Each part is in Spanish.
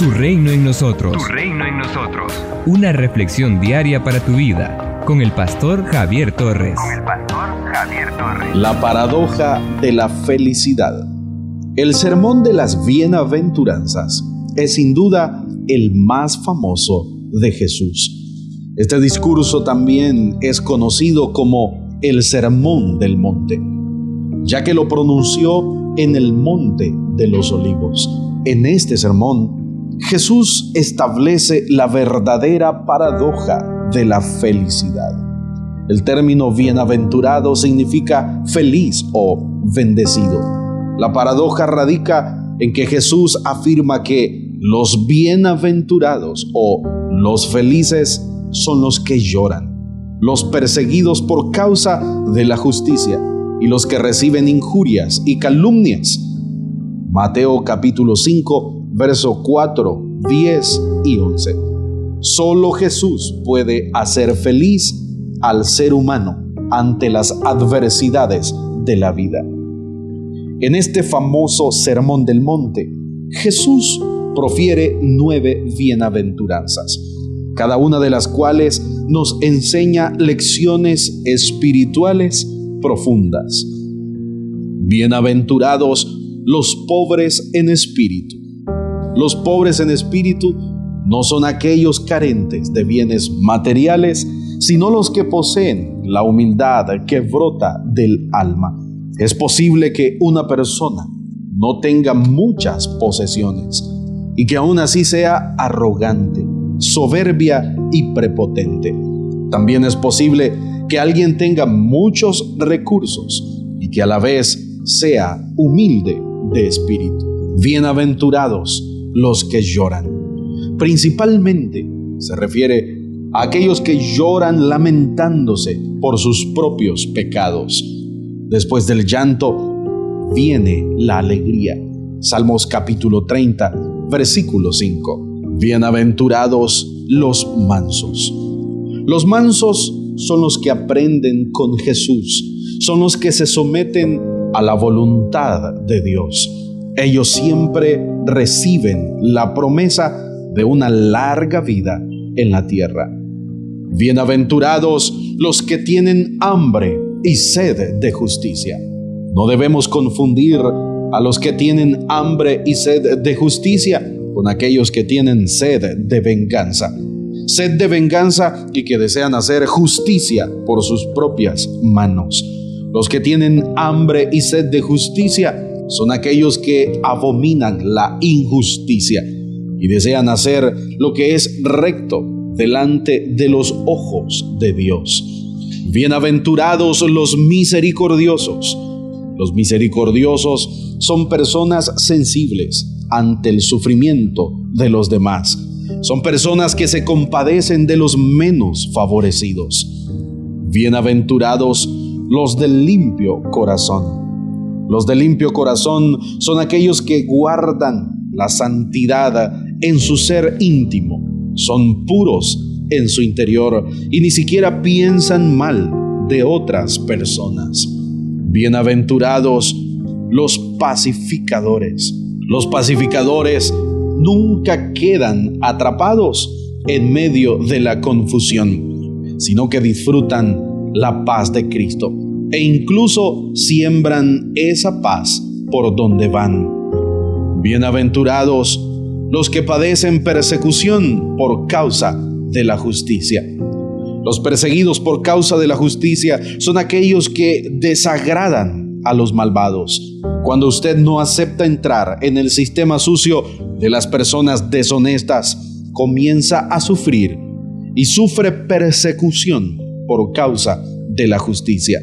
Tu reino en nosotros. Tu reino en nosotros. Una reflexión diaria para tu vida con el pastor Javier Torres. Con el pastor Javier Torres. La paradoja de la felicidad. El sermón de las bienaventuranzas es sin duda el más famoso de Jesús. Este discurso también es conocido como el sermón del monte, ya que lo pronunció en el monte de los olivos. En este sermón, Jesús establece la verdadera paradoja de la felicidad. El término bienaventurado significa feliz o bendecido. La paradoja radica en que Jesús afirma que los bienaventurados o los felices son los que lloran, los perseguidos por causa de la justicia y los que reciben injurias y calumnias Mateo capítulo 5, verso 4, 10 y 11. Solo Jesús puede hacer feliz al ser humano ante las adversidades de la vida. En este famoso Sermón del Monte, Jesús profiere nueve bienaventuranzas, cada una de las cuales nos enseña lecciones espirituales profundas. Bienaventurados los pobres en espíritu. Los pobres en espíritu no son aquellos carentes de bienes materiales, sino los que poseen la humildad que brota del alma. Es posible que una persona no tenga muchas posesiones y que aún así sea arrogante, soberbia y prepotente. También es posible que alguien tenga muchos recursos y que a la vez sea humilde de espíritu. Bienaventurados los que lloran. Principalmente se refiere a aquellos que lloran lamentándose por sus propios pecados. Después del llanto viene la alegría. Salmos capítulo 30, versículo 5. Bienaventurados los mansos. Los mansos son los que aprenden con Jesús, son los que se someten a la voluntad de Dios. Ellos siempre reciben la promesa de una larga vida en la tierra. Bienaventurados los que tienen hambre y sed de justicia. No debemos confundir a los que tienen hambre y sed de justicia con aquellos que tienen sed de venganza. Sed de venganza y que desean hacer justicia por sus propias manos. Los que tienen hambre y sed de justicia son aquellos que abominan la injusticia y desean hacer lo que es recto delante de los ojos de Dios. Bienaventurados los misericordiosos. Los misericordiosos son personas sensibles ante el sufrimiento de los demás. Son personas que se compadecen de los menos favorecidos. Bienaventurados los del limpio corazón. Los del limpio corazón son aquellos que guardan la santidad en su ser íntimo, son puros en su interior y ni siquiera piensan mal de otras personas. Bienaventurados los pacificadores. Los pacificadores nunca quedan atrapados en medio de la confusión, sino que disfrutan la paz de Cristo e incluso siembran esa paz por donde van. Bienaventurados los que padecen persecución por causa de la justicia. Los perseguidos por causa de la justicia son aquellos que desagradan a los malvados. Cuando usted no acepta entrar en el sistema sucio de las personas deshonestas, comienza a sufrir y sufre persecución por causa de la justicia.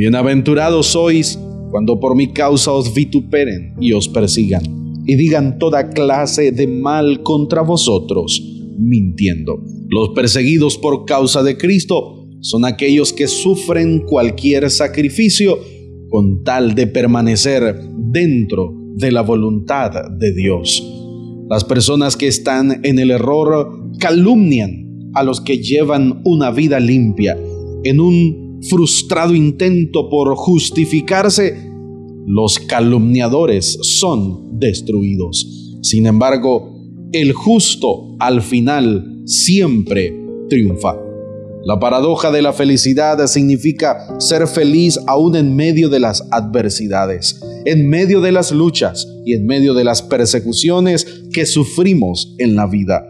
Bienaventurados sois cuando por mi causa os vituperen y os persigan, y digan toda clase de mal contra vosotros, mintiendo. Los perseguidos por causa de Cristo son aquellos que sufren cualquier sacrificio con tal de permanecer dentro de la voluntad de Dios. Las personas que están en el error calumnian a los que llevan una vida limpia. En un frustrado intento por justificarse, los calumniadores son destruidos. Sin embargo, el justo al final siempre triunfa. La paradoja de la felicidad significa ser feliz aún en medio de las adversidades, en medio de las luchas y en medio de las persecuciones que sufrimos en la vida.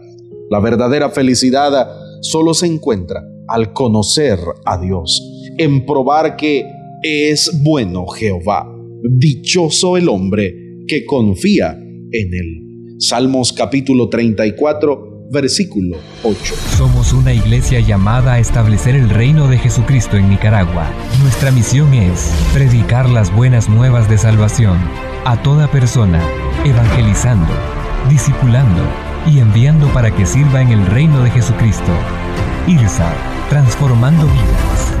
La verdadera felicidad solo se encuentra al conocer a Dios, en probar que es bueno Jehová. Dichoso el hombre que confía en él. Salmos capítulo 34 versículo 8. Somos una iglesia llamada a establecer el reino de Jesucristo en Nicaragua. Nuestra misión es predicar las buenas nuevas de salvación a toda persona, evangelizando, discipulando y enviando para que sirva en el reino de Jesucristo. IRSA, transformando vidas.